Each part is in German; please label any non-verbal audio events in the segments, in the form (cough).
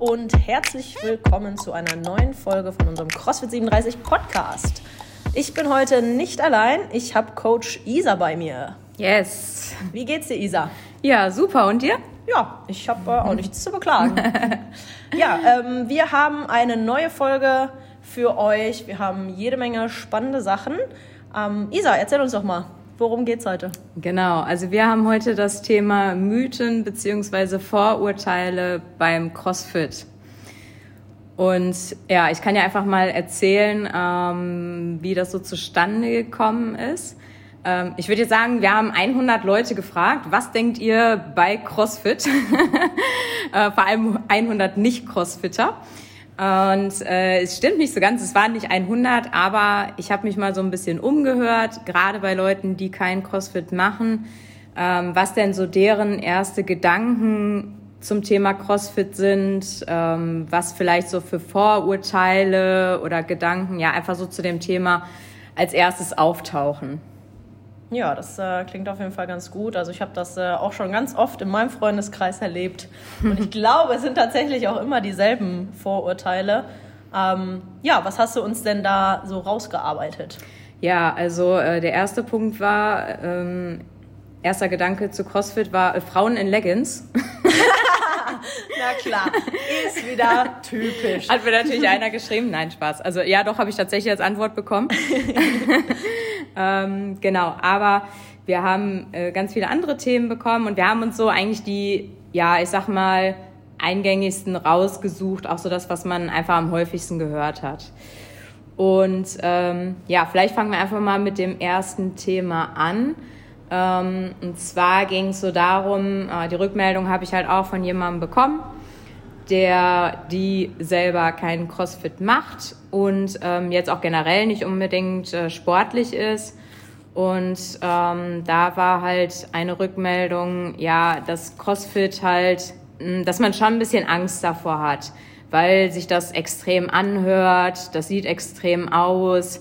und herzlich willkommen zu einer neuen Folge von unserem CrossFit 37 Podcast. Ich bin heute nicht allein, ich habe Coach Isa bei mir. Yes. Wie geht's dir, Isa? Ja, super. Und dir? Ja, ich habe äh, auch nichts zu beklagen. (laughs) ja, ähm, wir haben eine neue Folge für euch. Wir haben jede Menge spannende Sachen. Ähm, Isa, erzähl uns doch mal, worum geht's heute? Genau, also wir haben heute das Thema Mythen bzw. Vorurteile beim CrossFit. Und ja, ich kann ja einfach mal erzählen, ähm, wie das so zustande gekommen ist. Ähm, ich würde jetzt sagen, wir haben 100 Leute gefragt, was denkt ihr bei CrossFit? (laughs) äh, vor allem 100 Nicht-Crossfitter. Und äh, es stimmt nicht so ganz, es waren nicht 100, aber ich habe mich mal so ein bisschen umgehört, gerade bei Leuten, die kein CrossFit machen, ähm, was denn so deren erste Gedanken zum Thema CrossFit sind, ähm, was vielleicht so für Vorurteile oder Gedanken ja einfach so zu dem Thema als erstes auftauchen. Ja, das äh, klingt auf jeden Fall ganz gut. Also ich habe das äh, auch schon ganz oft in meinem Freundeskreis erlebt. Und ich (laughs) glaube, es sind tatsächlich auch immer dieselben Vorurteile. Ähm, ja, was hast du uns denn da so rausgearbeitet? Ja, also äh, der erste Punkt war, ähm, erster Gedanke zu CrossFit war äh, Frauen in Leggings. (laughs) Na klar, ist wieder typisch. Hat mir natürlich einer geschrieben. Nein, Spaß. Also ja, doch, habe ich tatsächlich als Antwort bekommen. (laughs) ähm, genau, aber wir haben äh, ganz viele andere Themen bekommen und wir haben uns so eigentlich die, ja, ich sag mal, eingängigsten rausgesucht, auch so das, was man einfach am häufigsten gehört hat. Und ähm, ja, vielleicht fangen wir einfach mal mit dem ersten Thema an. Ähm, und zwar ging es so darum, äh, die Rückmeldung habe ich halt auch von jemandem bekommen, der die selber keinen CrossFit macht und ähm, jetzt auch generell nicht unbedingt äh, sportlich ist. Und ähm, da war halt eine Rückmeldung, ja, dass CrossFit halt, mh, dass man schon ein bisschen Angst davor hat, weil sich das extrem anhört, das sieht extrem aus.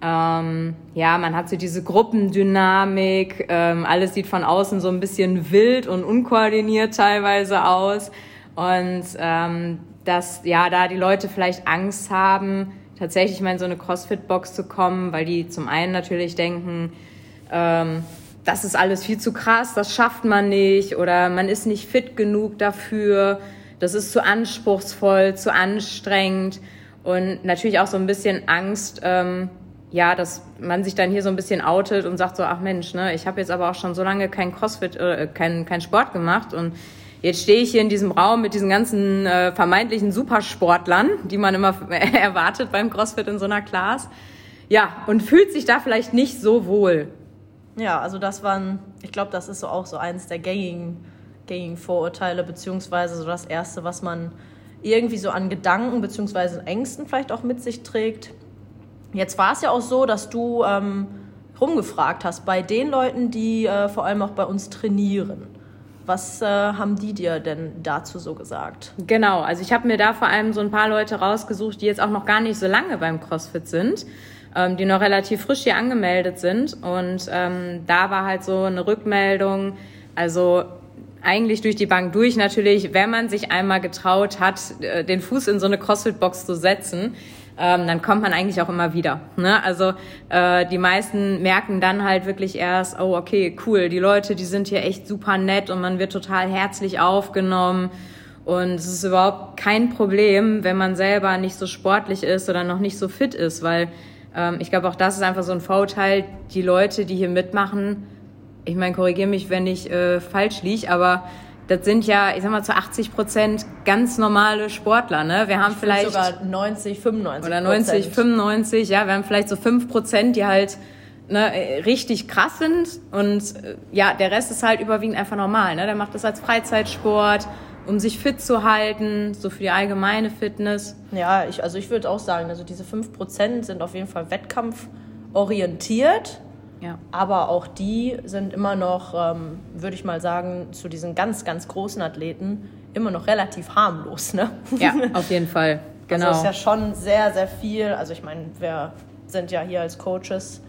Ähm, ja, man hat so diese Gruppendynamik, ähm, alles sieht von außen so ein bisschen wild und unkoordiniert teilweise aus. Und ähm, dass ja da die Leute vielleicht Angst haben, tatsächlich mal in so eine CrossFit-Box zu kommen, weil die zum einen natürlich denken, ähm, das ist alles viel zu krass, das schafft man nicht oder man ist nicht fit genug dafür, das ist zu anspruchsvoll, zu anstrengend. Und natürlich auch so ein bisschen Angst, ähm, ja, dass man sich dann hier so ein bisschen outet und sagt so, ach Mensch, ne, ich habe jetzt aber auch schon so lange kein CrossFit, äh, kein, kein Sport gemacht und jetzt stehe ich hier in diesem Raum mit diesen ganzen äh, vermeintlichen Supersportlern, die man immer (laughs) erwartet beim CrossFit in so einer Class. Ja, und fühlt sich da vielleicht nicht so wohl. Ja, also das waren, ich glaube, das ist so auch so eins der gängigen, gängigen Vorurteile, beziehungsweise so das Erste, was man irgendwie so an Gedanken beziehungsweise Ängsten vielleicht auch mit sich trägt. Jetzt war es ja auch so, dass du ähm, rumgefragt hast bei den Leuten, die äh, vor allem auch bei uns trainieren. Was äh, haben die dir denn dazu so gesagt? Genau, also ich habe mir da vor allem so ein paar Leute rausgesucht, die jetzt auch noch gar nicht so lange beim CrossFit sind, ähm, die noch relativ frisch hier angemeldet sind. Und ähm, da war halt so eine Rückmeldung, also eigentlich durch die Bank durch natürlich, wenn man sich einmal getraut hat, äh, den Fuß in so eine CrossFit-Box zu setzen, ähm, dann kommt man eigentlich auch immer wieder. Ne? Also äh, die meisten merken dann halt wirklich erst, oh okay, cool, die Leute, die sind hier echt super nett und man wird total herzlich aufgenommen. Und es ist überhaupt kein Problem, wenn man selber nicht so sportlich ist oder noch nicht so fit ist, weil ähm, ich glaube, auch das ist einfach so ein Vorurteil. Die Leute, die hier mitmachen, ich meine, korrigiere mich, wenn ich äh, falsch liege, aber das sind ja, ich sag mal, zu 80 Prozent ganz normale Sportler. Ne? Wir haben ich vielleicht sogar 90, 95 oder 90, 95, ja, wir haben vielleicht so fünf Prozent, die halt ne, richtig krass sind und ja, der Rest ist halt überwiegend einfach normal. Ne? Der macht das als Freizeitsport, um sich fit zu halten, so für die allgemeine Fitness. Ja, ich, also ich würde auch sagen, also diese fünf Prozent sind auf jeden Fall wettkampforientiert. Ja. Aber auch die sind immer noch, ähm, würde ich mal sagen, zu diesen ganz, ganz großen Athleten immer noch relativ harmlos. Ne? Ja, auf jeden Fall. (laughs) Genau. Also ist ja schon sehr, sehr viel. Also ich meine, wir sind ja hier als Coaches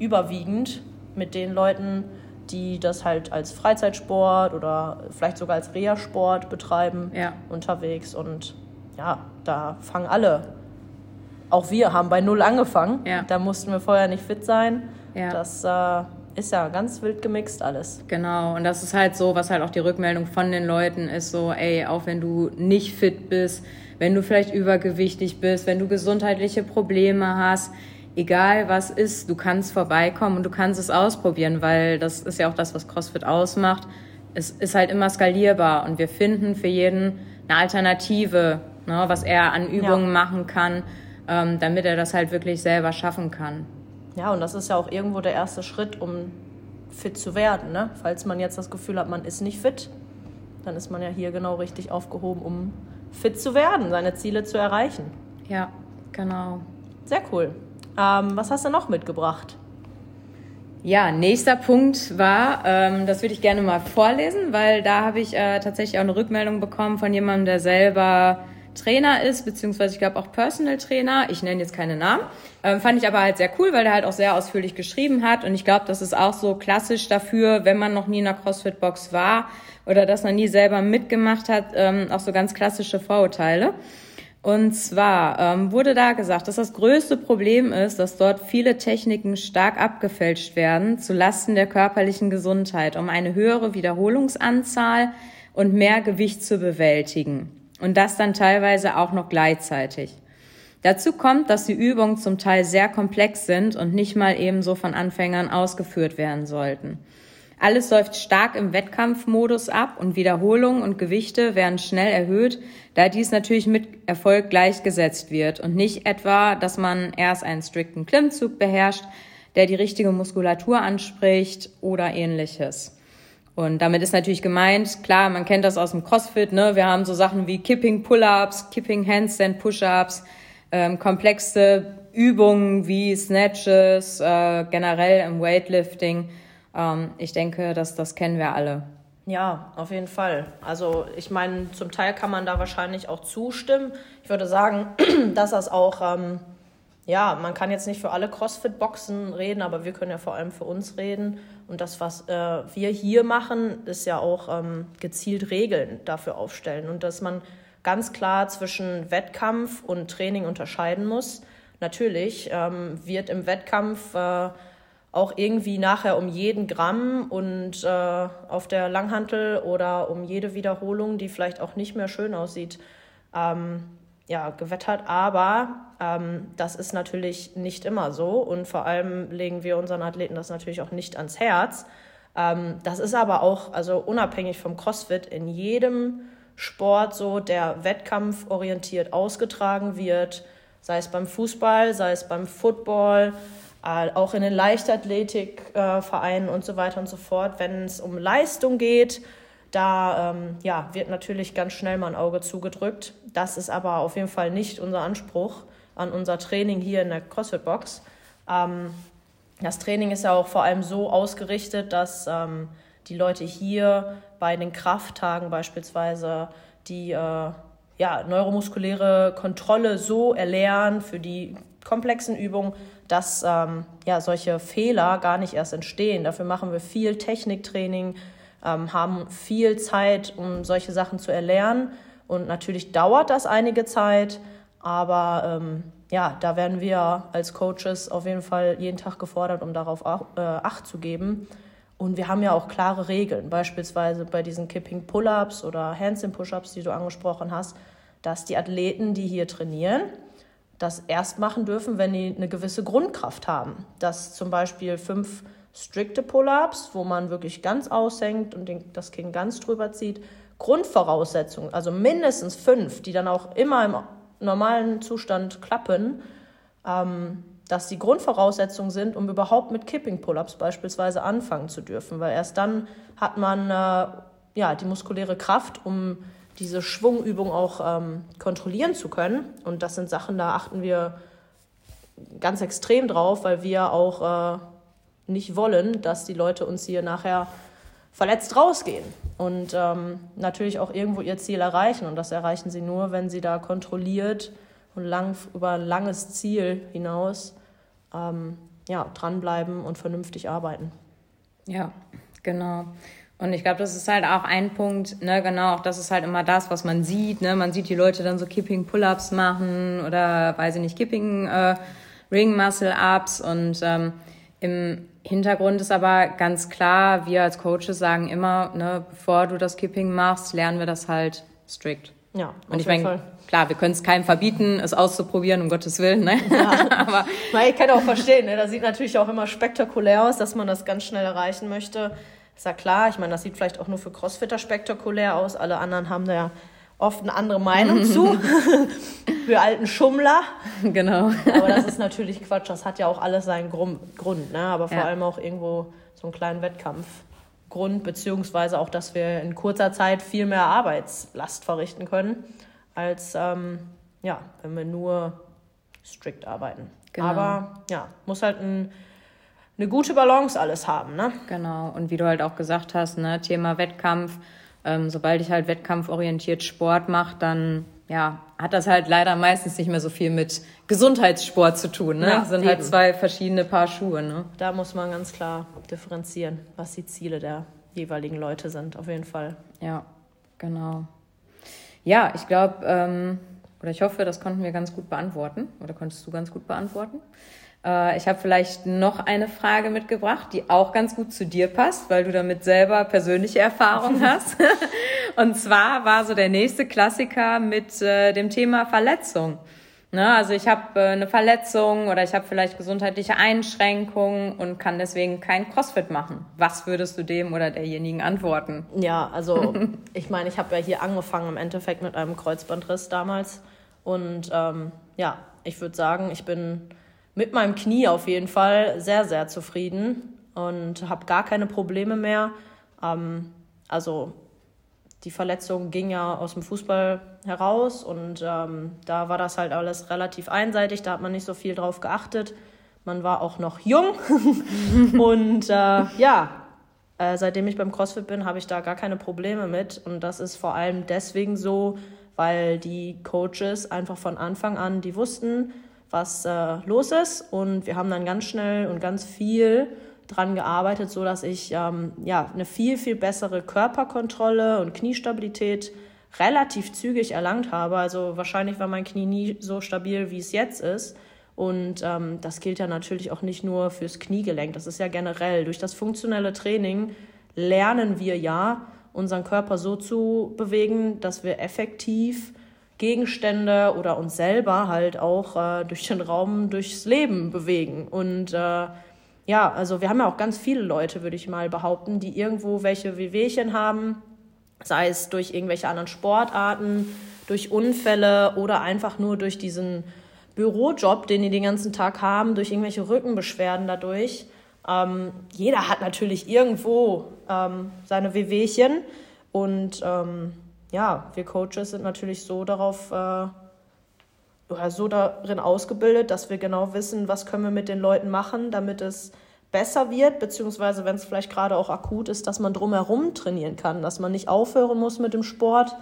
überwiegend mit den Leuten die das halt als Freizeitsport oder vielleicht sogar als Reha-Sport betreiben Ja. unterwegs. Und ja, da fangen alle. Auch wir haben bei Null angefangen. Ja. Da mussten wir vorher nicht fit sein. Ja. Das äh, ist ja ganz wild gemixt alles. Genau, und das ist halt so, was halt auch die Rückmeldung von den Leuten ist, so, ey, auch wenn du nicht fit bist, wenn du vielleicht übergewichtig bist, wenn du gesundheitliche Probleme hast, egal was ist, du kannst vorbeikommen und du kannst es ausprobieren, weil das ist ja auch das, was CrossFit ausmacht. Es ist halt immer skalierbar und wir finden für jeden eine Alternative, ne, was er an Übungen Ja. machen kann, ähm, damit er das halt wirklich selber schaffen kann. Ja, und das ist ja auch irgendwo der erste Schritt, um fit zu werden. Ne? Falls man jetzt das Gefühl hat, man ist nicht fit, dann ist man ja hier genau richtig aufgehoben, um fit zu werden, seine Ziele zu erreichen. Ja, genau. Sehr cool. Ähm, was hast du noch mitgebracht? Ja, nächster Punkt war, ähm, das würde ich gerne mal vorlesen, weil da habe ich äh, tatsächlich auch eine Rückmeldung bekommen von jemandem, der selber Trainer ist, beziehungsweise ich glaube auch Personal Trainer. Ich nenne jetzt keine Namen. Ähm, fand ich aber halt sehr cool, weil der halt auch sehr ausführlich geschrieben hat. Und ich glaube, das ist auch so klassisch dafür, wenn man noch nie in einer CrossFit-Box war oder das noch nie selber mitgemacht hat, ähm, auch so ganz klassische Vorurteile. Und zwar ähm, wurde da gesagt, dass das größte Problem ist, dass dort viele Techniken stark abgefälscht werden zu Lasten der körperlichen Gesundheit, um eine höhere Wiederholungsanzahl und mehr Gewicht zu bewältigen. Und das dann teilweise auch noch gleichzeitig. Dazu kommt, dass die Übungen zum Teil sehr komplex sind und nicht mal ebenso von Anfängern ausgeführt werden sollten. Alles läuft stark im Wettkampfmodus ab und Wiederholungen und Gewichte werden schnell erhöht, da dies natürlich mit Erfolg gleichgesetzt wird und nicht etwa, dass man erst einen strikten Klimmzug beherrscht, der die richtige Muskulatur anspricht oder ähnliches. Und damit ist natürlich gemeint, klar, man kennt das aus dem CrossFit, ne? Wir haben so Sachen wie Kipping Pull-ups, Kipping Handstand Push-ups, ähm, komplexe Übungen wie Snatches, äh, generell im Weightlifting. Ähm, ich denke, dass das kennen wir alle. Ja, auf jeden Fall. Also ich meine, zum Teil kann man da wahrscheinlich auch zustimmen. Ich würde sagen, (clears throat) dass das auch, ähm, ja, man kann jetzt nicht für alle CrossFit-Boxen reden, aber wir können ja vor allem für uns reden. Und das, was äh, wir hier machen, ist ja auch ähm, gezielt Regeln dafür aufstellen. Und dass man ganz klar zwischen Wettkampf und Training unterscheiden muss. Natürlich ähm, wird im Wettkampf äh, auch irgendwie nachher um jeden Gramm und äh, auf der Langhantel oder um jede Wiederholung, die vielleicht auch nicht mehr schön aussieht, ähm, ja, gewettert. Aber ähm, das ist natürlich nicht immer so und vor allem legen wir unseren Athleten das natürlich auch nicht ans Herz. Ähm, das ist aber auch, also unabhängig vom CrossFit, in jedem Sport so, der wettkampforientiert ausgetragen wird, sei es beim Fußball, sei es beim Football, äh, auch in den Leichtathletikvereinen äh, und so weiter und so fort. Wenn es um Leistung geht, da ähm, ja, wird natürlich ganz schnell mal ein Auge zugedrückt. Das ist aber auf jeden Fall nicht unser Anspruch an unser Training hier in der CrossFit-Box. Ähm, das Training ist ja auch vor allem so ausgerichtet, dass ähm, die Leute hier bei den Krafttagen beispielsweise die äh, ja, neuromuskuläre Kontrolle so erlernen für die komplexen Übungen, dass ähm, ja, solche Fehler gar nicht erst entstehen. Dafür machen wir viel Techniktraining, ähm, haben viel Zeit, um solche Sachen zu erlernen. Und natürlich dauert das einige Zeit, aber ähm, ja, da werden wir als Coaches auf jeden Fall jeden Tag gefordert, um darauf auch, äh, Acht zu geben. Und wir haben ja auch klare Regeln, beispielsweise bei diesen Kipping Pull-ups oder Handstand Push-ups, die du angesprochen hast, dass die Athleten, die hier trainieren, das erst machen dürfen, wenn die eine gewisse Grundkraft haben. Dass zum Beispiel fünf strikte Pull-ups, wo man wirklich ganz aushängt und den, das Kinn ganz drüber zieht, Grundvoraussetzungen, also mindestens fünf, die dann auch immer im normalen Zustand klappen, ähm, dass die Grundvoraussetzungen sind, um überhaupt mit Kipping Pull-ups beispielsweise anfangen zu dürfen, weil erst dann hat man äh, ja die muskuläre Kraft, um diese Schwungübung auch ähm, kontrollieren zu können. Und das sind Sachen, da achten wir ganz extrem drauf, weil wir auch äh, nicht wollen, dass die Leute uns hier nachher verletzt rausgehen und ähm, natürlich auch irgendwo ihr Ziel erreichen. Und das erreichen sie nur, wenn sie da kontrolliert und lang, über ein langes Ziel hinaus ähm, ja, dranbleiben und vernünftig arbeiten. Ja, Genau. Und ich glaube, das ist halt auch ein Punkt, ne, genau, auch das ist halt immer das, was man sieht, ne, man sieht die Leute dann so Kipping Pull-Ups machen oder, weiß ich nicht, Kipping äh, und ähm, im Hintergrund ist aber ganz klar, wir als Coaches sagen immer, ne, bevor du das Kipping machst, lernen wir das halt strikt. Ja, und ich meine, klar, wir können es keinem verbieten, es auszuprobieren, um Gottes Willen. Ne? Ja. (laughs) aber ich kann auch verstehen, ne? das sieht natürlich auch immer spektakulär aus, dass man das ganz schnell erreichen möchte. Ist ja klar, ich meine, das sieht vielleicht auch nur für Crossfitter spektakulär aus. Alle anderen haben da ja oft eine andere Meinung (laughs) zu. Für alten Schummler. (laughs) Genau. Aber das ist natürlich Quatsch. Das hat ja auch alles seinen Grund, ne? aber vor ja. allem auch irgendwo so einen kleinen Wettkampfgrund, beziehungsweise auch, dass wir in kurzer Zeit viel mehr Arbeitslast verrichten können, als ähm, ja, wenn wir nur strikt arbeiten. Genau. Aber ja, muss halt ein eine gute Balance alles haben, ne? Genau. Und wie du halt auch gesagt hast, ne, Thema Wettkampf, ähm, sobald ich halt wettkampforientiert Sport mache, dann ja, hat das halt leider meistens nicht mehr so viel mit Gesundheitssport zu tun. Ne? Ja, das sind halt eben. halt zwei verschiedene Paar Schuhe. Ne? Da muss man ganz klar differenzieren, was die Ziele der jeweiligen Leute sind, auf jeden Fall. Ja, genau. Ja, ich glaube, ähm, oder ich hoffe, das konnten wir ganz gut beantworten. Oder konntest du ganz gut beantworten? Äh, ich habe vielleicht noch eine Frage mitgebracht, die auch ganz gut zu dir passt, weil du damit selber persönliche Erfahrung (laughs) hast. Und zwar war so der nächste Klassiker mit äh, dem Thema Verletzung. Ne, also ich habe äh, eine Verletzung oder ich habe vielleicht gesundheitliche Einschränkungen und kann deswegen kein CrossFit machen. Was würdest du dem oder derjenigen antworten? Ja, also (laughs) ich meine, ich habe ja hier angefangen im Endeffekt mit einem Kreuzbandriss damals. Und ähm, ja, ich würde sagen, ich bin mit meinem Knie auf jeden Fall sehr, sehr zufrieden und habe gar keine Probleme mehr. Ähm, also die Verletzung ging ja aus dem Fußball heraus und ähm, da war das halt alles relativ einseitig, da hat man nicht so viel drauf geachtet. Man war auch noch jung (laughs) und äh, ja, äh, seitdem ich beim CrossFit bin, habe ich da gar keine Probleme mit und das ist vor allem deswegen so, weil die Coaches einfach von Anfang an, die wussten, was äh, los ist. Und wir haben dann ganz schnell und ganz viel dran gearbeitet, so dass ich ähm, ja eine viel viel bessere Körperkontrolle und Kniestabilität relativ zügig erlangt habe. Also wahrscheinlich war mein Knie nie so stabil, wie es jetzt ist. Und ähm, das gilt ja natürlich auch nicht nur fürs Kniegelenk. Das ist ja generell durch das funktionelle Training lernen wir ja unseren Körper so zu bewegen, dass wir effektiv Gegenstände oder uns selber halt auch äh, durch den Raum, durchs Leben bewegen. Und äh, ja, also wir haben ja auch ganz viele Leute, würde ich mal behaupten, die irgendwo welche Wehwehchen haben, sei es durch irgendwelche anderen Sportarten, durch Unfälle oder einfach nur durch diesen Bürojob, den die den ganzen Tag haben, durch irgendwelche Rückenbeschwerden dadurch. Ähm, jeder hat natürlich irgendwo ähm, seine Wehwehchen und ähm, ja, wir Coaches sind natürlich so darauf äh, so darin ausgebildet, dass wir genau wissen, was können wir mit den Leuten machen, damit es besser wird, beziehungsweise wenn es vielleicht gerade auch akut ist, dass man drumherum trainieren kann, dass man nicht aufhören muss mit dem Sport,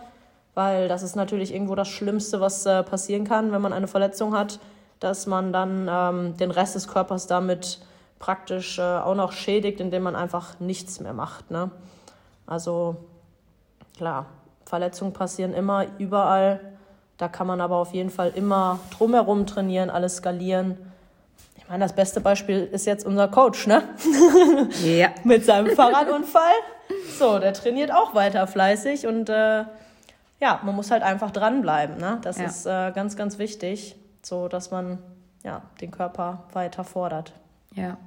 weil das ist natürlich irgendwo das Schlimmste, was äh, passieren kann, wenn man eine Verletzung hat, dass man dann ähm, den Rest des Körpers damit praktisch äh, auch noch schädigt, indem man einfach nichts mehr macht. Ne? Also klar, Verletzungen passieren immer überall. Da kann man aber auf jeden Fall immer drumherum trainieren, alles skalieren. Ich meine, das beste Beispiel ist jetzt unser Coach, ne? (laughs) Ja. (laughs) Mit seinem Fahrradunfall. So, der trainiert auch weiter fleißig und äh, ja, man muss halt einfach dranbleiben, ne? Das ja. ist äh, ganz, ganz wichtig, so dass man ja, den Körper weiter fordert. Ja.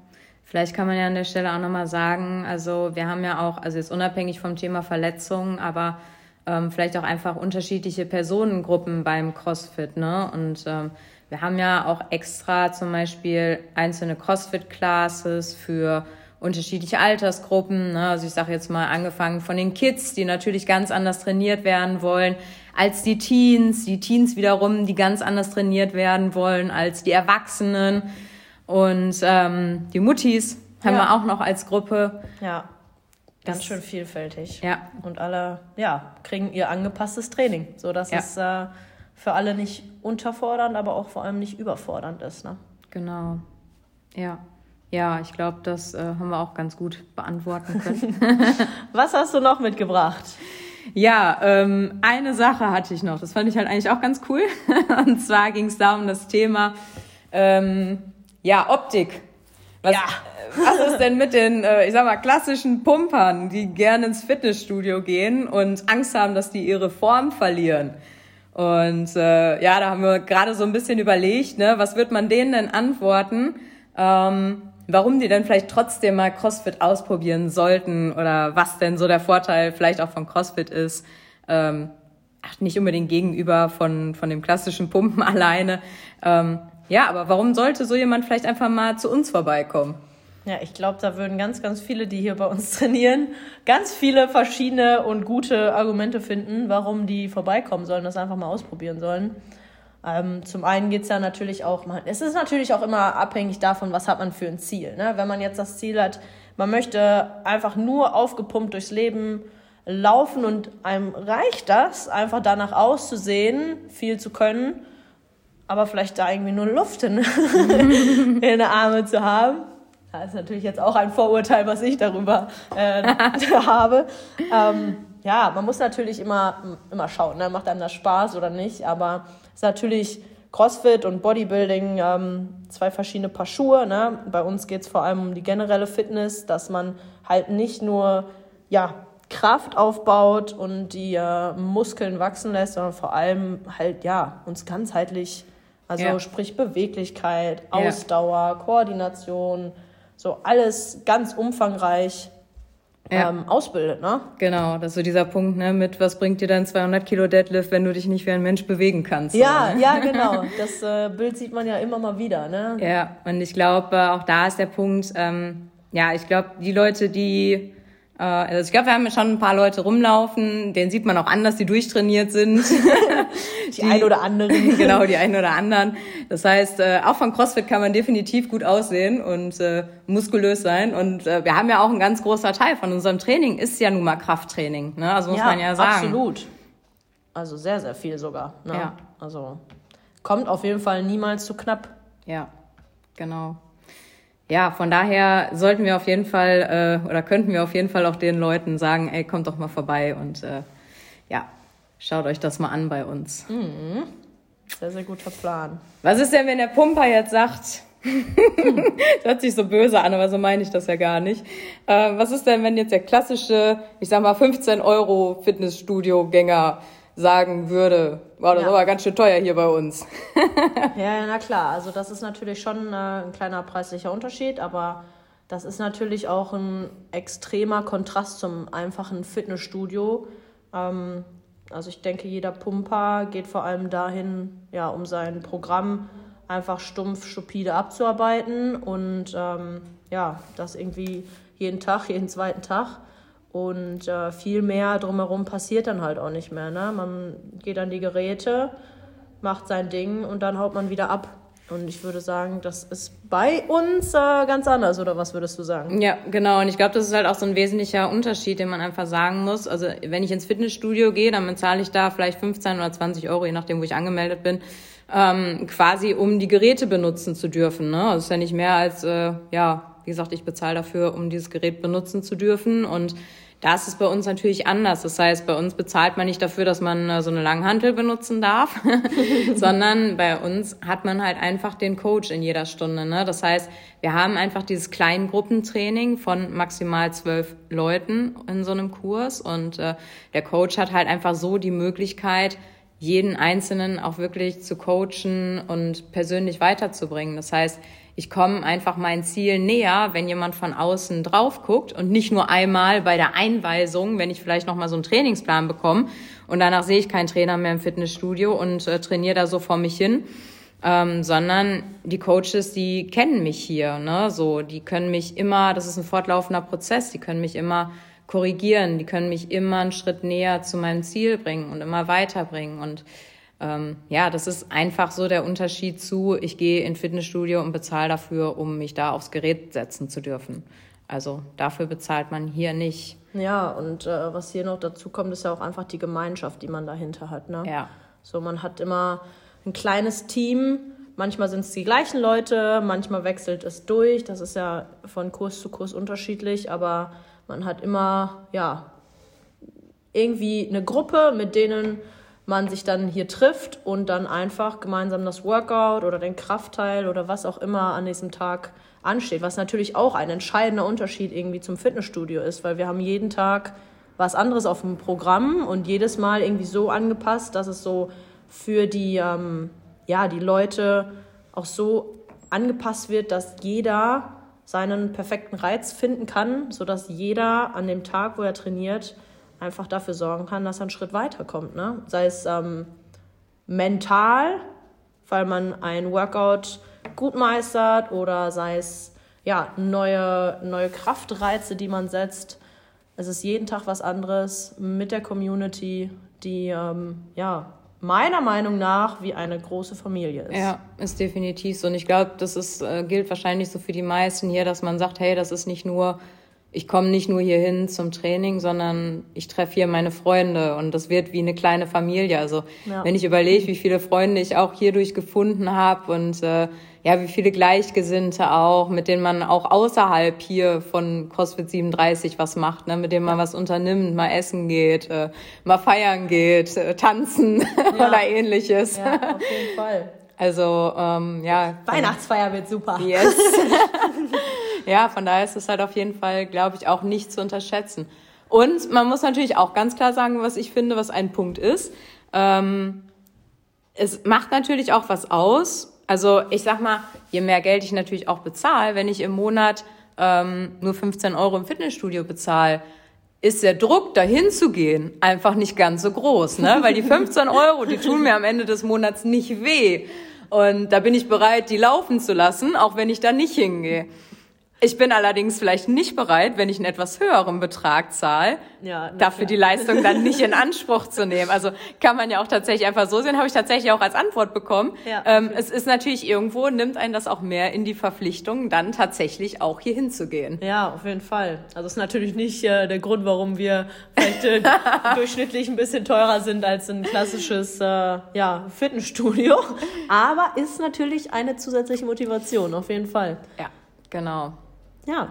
Vielleicht kann man ja an der Stelle auch nochmal sagen, also wir haben ja auch, also jetzt unabhängig vom Thema Verletzungen, aber ähm, vielleicht auch einfach unterschiedliche Personengruppen beim CrossFit. Ne? Und ähm, wir haben ja auch extra zum Beispiel einzelne CrossFit-Classes für unterschiedliche Altersgruppen. Ne? Also ich sage jetzt mal angefangen von den Kids, die natürlich ganz anders trainiert werden wollen, als die Teens. Die Teens wiederum, die ganz anders trainiert werden wollen als die Erwachsenen. Und ähm, die Muttis haben ja. wir auch noch als Gruppe. Ja. Ganz schön vielfältig. Ja. Und alle, ja, kriegen ihr angepasstes Training, sodass ja. es äh, für alle nicht unterfordernd, aber auch vor allem nicht überfordernd ist. Ne? Genau. Ja. Ja, ich glaube, das äh, haben wir auch ganz gut beantworten (laughs) können. Was hast du noch mitgebracht? Ja, ähm, eine Sache hatte ich noch. Das fand ich halt eigentlich auch ganz cool. (laughs) Und zwar ging es da um das Thema ähm, ja Optik. Was, ja. was ist denn mit den, äh, ich sag mal, klassischen Pumpern, die gerne ins Fitnessstudio gehen und Angst haben, dass die ihre Form verlieren? Und äh, ja, da haben wir gerade so ein bisschen überlegt, ne, was wird man denen denn antworten? Ähm, warum die denn vielleicht trotzdem mal CrossFit ausprobieren sollten oder was denn so der Vorteil vielleicht auch von CrossFit ist. Ähm, ach, nicht unbedingt gegenüber von, von dem klassischen Pumpen (laughs) alleine. Ähm, ja, aber warum sollte so jemand vielleicht einfach mal zu uns vorbeikommen? Ja, ich glaube, da würden ganz, ganz viele, die hier bei uns (laughs) trainieren, ganz viele verschiedene und gute Argumente finden, warum die vorbeikommen sollen, das einfach mal ausprobieren sollen. Ähm, zum einen geht's ja natürlich auch, es ist natürlich auch immer abhängig davon, was hat man für ein Ziel. Ne? Wenn man jetzt das Ziel hat, man möchte einfach nur aufgepumpt durchs Leben laufen und einem reicht das, einfach danach auszusehen, viel zu können, aber vielleicht da irgendwie nur Luft in, (laughs) in den Arme zu haben. Das ist natürlich jetzt auch ein Vorurteil, was ich darüber äh, (laughs) habe. Ähm, ja, man muss natürlich immer, immer schauen, ne? macht einem das Spaß oder nicht, aber es ist natürlich CrossFit und Bodybuilding ähm, zwei verschiedene Paar Schuhe. Ne? Bei uns geht es vor allem um die generelle Fitness, dass man halt nicht nur ja, Kraft aufbaut und die äh, Muskeln wachsen lässt, sondern vor allem halt ja uns ganzheitlich also ja. sprich Beweglichkeit, Ausdauer, ja. Koordination, so alles ganz umfangreich ja. ähm, ausbildet, ne? Genau, das ist so dieser Punkt, ne, mit was bringt dir dann 200 Kilo Deadlift, wenn du dich nicht wie ein Mensch bewegen kannst? Ja, oder? ja, (laughs) genau. Das äh, Bild sieht man ja immer mal wieder, ne? Ja, und ich glaube, äh, auch da ist der Punkt, ähm, ja, ich glaube, die Leute, die also ich glaube, wir haben schon ein paar Leute rumlaufen, denen sieht man auch an, dass die durchtrainiert sind. (laughs) die, die ein oder anderen. (laughs) genau, die einen oder anderen. Das heißt, äh, auch von CrossFit kann man definitiv gut aussehen und äh, muskulös sein. Und äh, wir haben ja auch ein ganz großer Teil von unserem Training ist ja nun mal Krafttraining. Ne? Also muss ja, man ja sagen. Absolut. Also sehr, sehr viel sogar. Ne? Ja. Also kommt auf jeden Fall niemals zu knapp. Ja, genau ja, von daher sollten wir auf jeden Fall äh, oder könnten wir auf jeden Fall auch den Leuten sagen, ey, kommt doch mal vorbei und äh, ja, schaut euch das mal an bei uns. Mhm. Sehr, sehr guter Plan. Was ist denn, wenn der Pumper jetzt sagt, (laughs) das hört sich so böse an, aber so meine ich das ja gar nicht. Äh, was ist denn, wenn jetzt der klassische, ich sag mal, 15 Euro Fitnessstudio-Gänger sagen würde, wow, das ja. ist aber ganz schön teuer hier bei uns. (laughs) ja, na klar, also das ist natürlich schon äh, ein kleiner preislicher Unterschied, aber das ist natürlich auch ein extremer Kontrast zum einfachen Fitnessstudio. Ähm, also ich denke, jeder Pumper geht vor allem dahin, ja, um sein Programm einfach stumpf, stupide abzuarbeiten und ähm, ja, das irgendwie jeden Tag, (laughs) jeden zweiten Tag. Und äh, viel mehr drumherum passiert dann halt auch nicht mehr. Ne? Man geht an die Geräte, macht sein Ding und dann haut man wieder ab. Und ich würde sagen, das ist bei uns äh, ganz anders, oder was würdest du sagen? Ja, genau. Und ich glaube, das ist halt auch so ein wesentlicher Unterschied, den man einfach sagen muss. Also wenn ich ins Fitnessstudio gehe, dann bezahle ich da vielleicht 15 oder 20 Euro, je nachdem, wo ich angemeldet bin, ähm, quasi um die Geräte benutzen zu dürfen. Ne? Das ist ja nicht mehr als, äh, ja, wie gesagt, ich bezahle dafür, um dieses Gerät benutzen zu dürfen. Und da ist es bei uns natürlich anders. Das heißt, bei uns bezahlt man nicht dafür, dass man äh, so eine Langhantel benutzen darf, (laughs) (laughs) sondern bei uns hat man halt einfach den Coach in jeder Stunde. Ne? Das heißt, wir haben einfach dieses Kleingruppentraining von maximal zwölf Leuten in so einem Kurs und äh, der Coach hat halt einfach so die Möglichkeit, jeden Einzelnen auch wirklich zu coachen und persönlich weiterzubringen. Das heißt, ich komme einfach mein Ziel näher, wenn jemand von außen drauf guckt und nicht nur einmal bei der Einweisung, wenn ich vielleicht noch mal so einen Trainingsplan bekomme und danach sehe ich keinen Trainer mehr im Fitnessstudio und äh, trainiere da so vor mich hin, ähm, sondern die Coaches, die kennen mich hier, ne, so, die können mich immer, das ist ein fortlaufender Prozess, die können mich immer korrigieren, die können mich immer einen Schritt näher zu meinem Ziel bringen und immer weiterbringen. Und ähm, ja, das ist einfach so der Unterschied zu, ich gehe in Fitnessstudio und bezahle dafür, um mich da aufs Gerät setzen zu dürfen. Also dafür bezahlt man hier nicht. Ja, und äh, was hier noch dazu kommt, ist ja auch einfach die Gemeinschaft, die man dahinter hat. Ne? Ja. So, man hat immer ein kleines Team, Manchmal sind es die gleichen Leute, manchmal wechselt es durch. Das ist ja von Kurs zu Kurs unterschiedlich, aber man hat immer, ja, irgendwie eine Gruppe, mit denen man sich dann hier trifft und dann einfach gemeinsam das Workout oder den Kraftteil oder was auch immer an diesem Tag ansteht. Was natürlich auch ein entscheidender Unterschied irgendwie zum Fitnessstudio ist, weil wir haben jeden Tag was anderes auf dem Programm und jedes Mal irgendwie so angepasst, dass es so für die, ähm, ja, die Leute auch so angepasst wird, dass jeder seinen perfekten Reiz finden kann, sodass jeder an dem Tag, wo er trainiert, einfach dafür sorgen kann, dass er einen Schritt weiterkommt. Ne? Sei es ähm, mental, weil man ein Workout gut meistert oder sei es ja, neue, neue Kraftreize, die man setzt. Es ist jeden Tag was anderes mit der Community, die ähm, ja meiner Meinung nach wie eine große Familie ist. Ja, ist definitiv so. Und ich glaube, das ist, äh, gilt wahrscheinlich so für die meisten hier, dass man sagt, hey, das ist nicht nur ich komme nicht nur hier hin zum Training, sondern ich treffe hier meine Freunde und das wird wie eine kleine Familie. Also ja. wenn ich überlege, wie viele Freunde ich auch hierdurch gefunden habe und äh, ja, wie viele Gleichgesinnte auch, mit denen man auch außerhalb hier von CrossFit 37 was macht, ne? mit denen man was unternimmt, mal essen geht, äh, mal feiern geht, äh, tanzen (laughs) ja. oder ähnliches. Ja, auf jeden Fall. Also ähm, ja. Weihnachtsfeier wird super. Yes. (laughs) ja, von daher ist es halt auf jeden Fall, glaube ich, auch nicht zu unterschätzen. Und man muss natürlich auch ganz klar sagen, was ich finde, was ein Punkt ist. Ähm, es macht natürlich auch was aus. Also ich sag mal, je mehr Geld ich natürlich auch bezahle, wenn ich im Monat ähm, nur 15 Euro im Fitnessstudio bezahle, ist der Druck, dahin zu gehen, einfach nicht ganz so groß, ne? Weil die 15 Euro, die tun mir am Ende des Monats nicht weh. Und da bin ich bereit, die laufen zu lassen, auch wenn ich da nicht hingehe. Ich bin allerdings vielleicht nicht bereit, wenn ich einen etwas höheren Betrag zahle, ja, dafür klar. die Leistung dann nicht in (laughs) Anspruch zu nehmen. Also kann man ja auch tatsächlich einfach so sehen, habe ich tatsächlich auch als Antwort bekommen. Ja, ähm, es ist natürlich irgendwo, nimmt einen das auch mehr in die Verpflichtung, dann tatsächlich auch hier hinzugehen. Ja, auf jeden Fall. Also ist natürlich nicht äh, der Grund, warum wir vielleicht äh, (laughs) durchschnittlich ein bisschen teurer sind als ein klassisches äh, ja, Fitnessstudio. (laughs) Aber ist natürlich eine zusätzliche Motivation, auf jeden Fall. Ja, genau. Ja,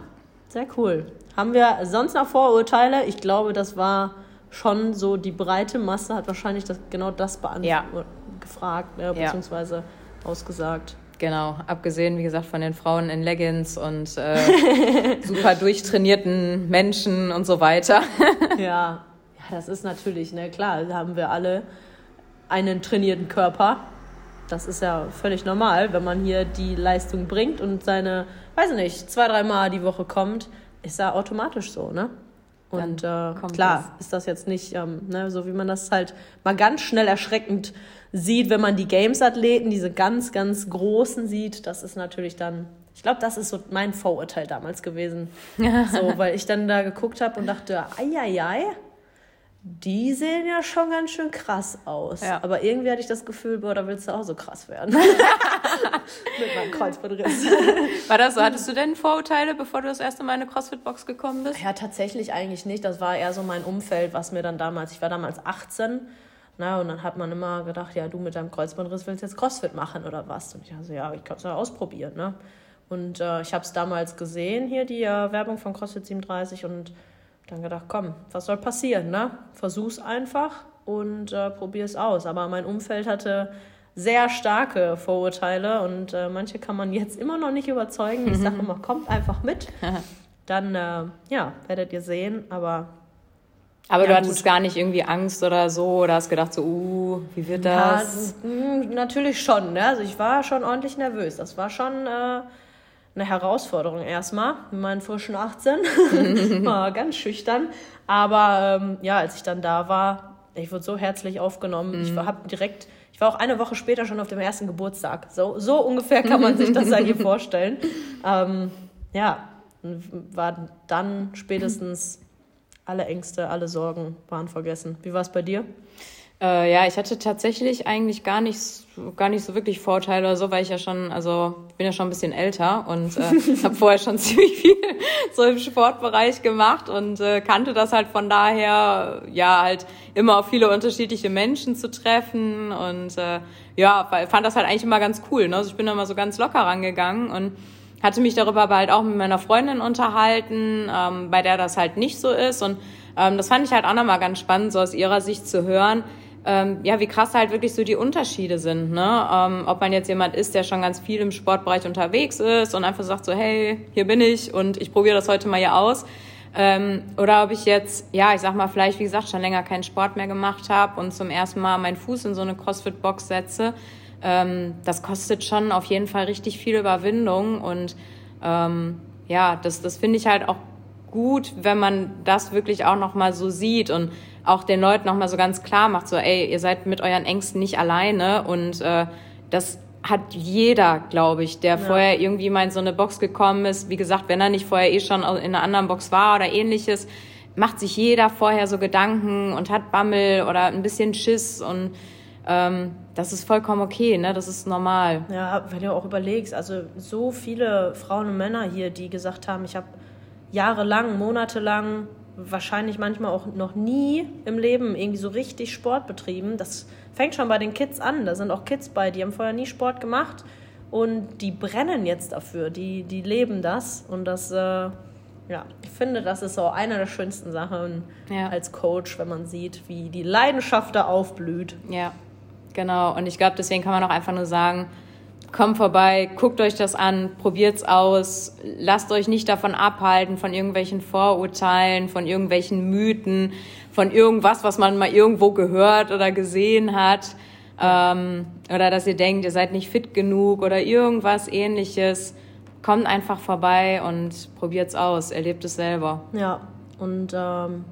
sehr cool. Haben wir sonst noch Vorurteile? Ich glaube, das war schon so, die breite Masse hat wahrscheinlich das, genau das beantwortet, ja. gefragt, äh, beziehungsweise ja. ausgesagt. Genau, abgesehen, wie gesagt, von den Frauen in Leggings und äh, (laughs) super durchtrainierten Menschen und so weiter. (laughs) ja. ja, das ist natürlich, ne, klar, haben wir alle einen trainierten Körper. Das ist ja völlig normal, wenn man hier die Leistung bringt und seine weiß ich nicht, zwei, dreimal die Woche kommt, ist da automatisch so, ne? Und äh, klar das. ist das jetzt nicht ähm, ne, so, wie man das halt mal ganz schnell erschreckend sieht, wenn man die Games-Athleten, diese ganz, ganz großen sieht. Das ist natürlich dann, ich glaube, das ist so mein Vorurteil damals gewesen. (laughs) so, weil ich dann da geguckt habe und dachte, ei, ei, ei, die sehen ja schon ganz schön krass aus. Ja. Aber irgendwie hatte ich das Gefühl, boah, da willst du auch so krass werden. (laughs) Mit meinem Kreuzbandriss. War das so? Hattest du denn Vorurteile, bevor du das erste Mal in eine CrossFit-Box gekommen bist? Ja, tatsächlich eigentlich nicht. Das war eher so mein Umfeld, was mir dann damals, ich war damals 18, na, und dann hat man immer gedacht, ja, du mit deinem Kreuzbandriss willst jetzt CrossFit machen oder was? Und ich dachte, ja, ich kann es ja ausprobieren, ne? Und äh, ich habe es damals gesehen, hier die äh, Werbung von CrossFit 37 und dann gedacht, komm, was soll passieren, ne? Versuch's einfach und äh, probier's aus. Aber mein Umfeld hatte sehr starke Vorurteile und äh, manche kann man jetzt immer noch nicht überzeugen. Ich sage immer, kommt einfach mit. (laughs) Dann, äh, ja, werdet ihr sehen, aber. Aber ja, du hattest gut. gar nicht irgendwie Angst oder so oder hast gedacht so, uh, wie wird das? Ja, natürlich schon, ne? Also ich war schon ordentlich nervös. Das war schon äh, eine Herausforderung erstmal mit meinen frischen 18. war (laughs) (laughs) ganz schüchtern. Aber ähm, ja, als ich dann da war, ich wurde so herzlich aufgenommen. Mhm. Ich habe direkt, ich war auch eine Woche später schon auf dem ersten Geburtstag. So, so ungefähr kann man sich das halt hier (laughs) vorstellen. Ähm, ja, war dann spätestens alle Ängste, alle Sorgen waren vergessen. Wie war es bei dir? Äh, ja, ich hatte tatsächlich eigentlich gar nicht, gar nicht so wirklich Vorteile oder so, weil ich ja schon, also ich bin ja schon ein bisschen älter und äh, (laughs) habe vorher schon (laughs) ziemlich viel so im Sportbereich gemacht und äh, kannte das halt von daher, ja, halt immer auf viele unterschiedliche Menschen zu treffen und äh, ja, fand das halt eigentlich immer ganz cool. Ne? Also ich bin da immer so ganz locker rangegangen und hatte mich darüber aber halt auch mit meiner Freundin unterhalten, ähm, bei der das halt nicht so ist und ähm, das fand ich halt auch nochmal ganz spannend, so aus ihrer Sicht zu hören, ähm, ja, wie krass halt wirklich so die Unterschiede sind, ne? Ähm, ob man jetzt jemand ist, der schon ganz viel im Sportbereich unterwegs ist und einfach sagt so, hey, hier bin ich und ich probiere das heute mal hier aus. Ähm, oder ob ich jetzt, ja, ich sag mal, vielleicht, wie gesagt, schon länger keinen Sport mehr gemacht habe und zum ersten Mal meinen Fuß in so eine CrossFit-Box setze. Ähm, das kostet schon auf jeden Fall richtig viel Überwindung und ähm, ja, das, das finde ich halt auch gut, wenn man das wirklich auch nochmal so sieht und auch den Leuten nochmal so ganz klar macht, so, ey, ihr seid mit euren Ängsten nicht alleine und äh, das hat jeder, glaube ich, der ja. vorher irgendwie mal in so eine Box gekommen ist. Wie gesagt, wenn er nicht vorher eh schon in einer anderen Box war oder ähnliches, macht sich jeder vorher so Gedanken und hat Bammel oder ein bisschen Schiss und ähm, das ist vollkommen okay, ne? Das ist normal. Ja, wenn du auch überlegst, also so viele Frauen und Männer hier, die gesagt haben, ich habe jahrelang, monatelang wahrscheinlich manchmal auch noch nie im Leben irgendwie so richtig Sport betrieben. Das fängt schon bei den Kids an. Da sind auch Kids bei, die haben vorher nie Sport gemacht und die brennen jetzt dafür. Die, die leben das und das, äh, ja, ich finde, das ist so eine der schönsten Sachen ja. als Coach, wenn man sieht, wie die Leidenschaft da aufblüht. Ja, genau. Und ich glaube, deswegen kann man auch einfach nur sagen, kommt vorbei, guckt euch das an, probiert's aus, lasst euch nicht davon abhalten, von irgendwelchen Vorurteilen, von irgendwelchen Mythen, von irgendwas, was man mal irgendwo gehört oder gesehen hat. Ähm, oder dass ihr denkt, ihr seid nicht fit genug oder irgendwas ähnliches. Kommt einfach vorbei und probiert's aus, erlebt es selber. Ja, und ähm,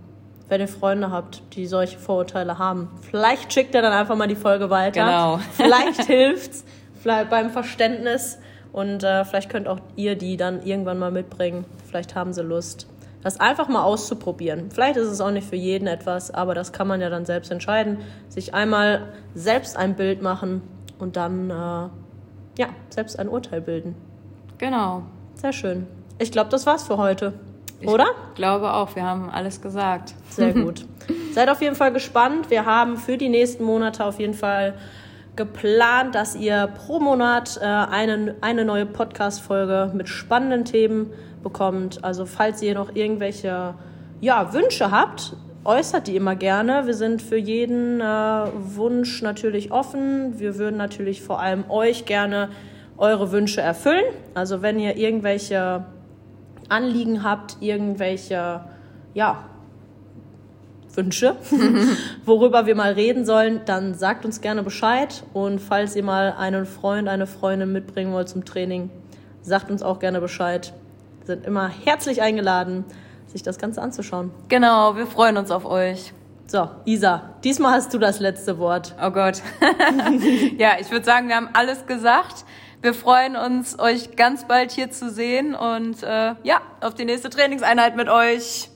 wenn ihr Freunde habt, die solche Vorurteile haben, vielleicht schickt ihr dann einfach mal die Folge weiter. Genau. Vielleicht (laughs) hilft's beim Verständnis. Und äh, vielleicht könnt auch ihr die dann irgendwann mal mitbringen. Vielleicht haben sie Lust, das einfach mal auszuprobieren. Vielleicht ist es auch nicht für jeden etwas, aber das kann man ja dann selbst entscheiden. Sich einmal selbst ein Bild machen und dann äh, ja, selbst ein Urteil bilden. Genau. Sehr schön. Ich glaube, das war's für heute. Oder? Ich glaube auch, wir haben alles gesagt. Sehr (laughs) gut. Seid auf jeden Fall gespannt. Wir haben für die nächsten Monate auf jeden Fall geplant, dass ihr pro Monat äh, eine, eine neue Podcast-Folge mit spannenden Themen bekommt. Also falls ihr noch irgendwelche ja, Wünsche habt, äußert die immer gerne. Wir sind für jeden äh, Wunsch natürlich offen. Wir würden natürlich vor allem euch gerne eure Wünsche erfüllen. Also wenn ihr irgendwelche Anliegen habt, irgendwelche ja, Wünsche, (laughs) worüber wir mal reden sollen, dann sagt uns gerne Bescheid. Und falls ihr mal einen Freund, eine Freundin mitbringen wollt zum Training, sagt uns auch gerne Bescheid. Wir sind immer herzlich eingeladen, sich das Ganze anzuschauen. Genau, wir freuen uns auf euch. So, Isa, diesmal hast du das letzte Wort. Oh Gott. (laughs) ja, ich würde sagen, wir haben alles gesagt. Wir freuen uns, euch ganz bald hier zu sehen und äh, ja, auf die nächste Trainingseinheit mit euch.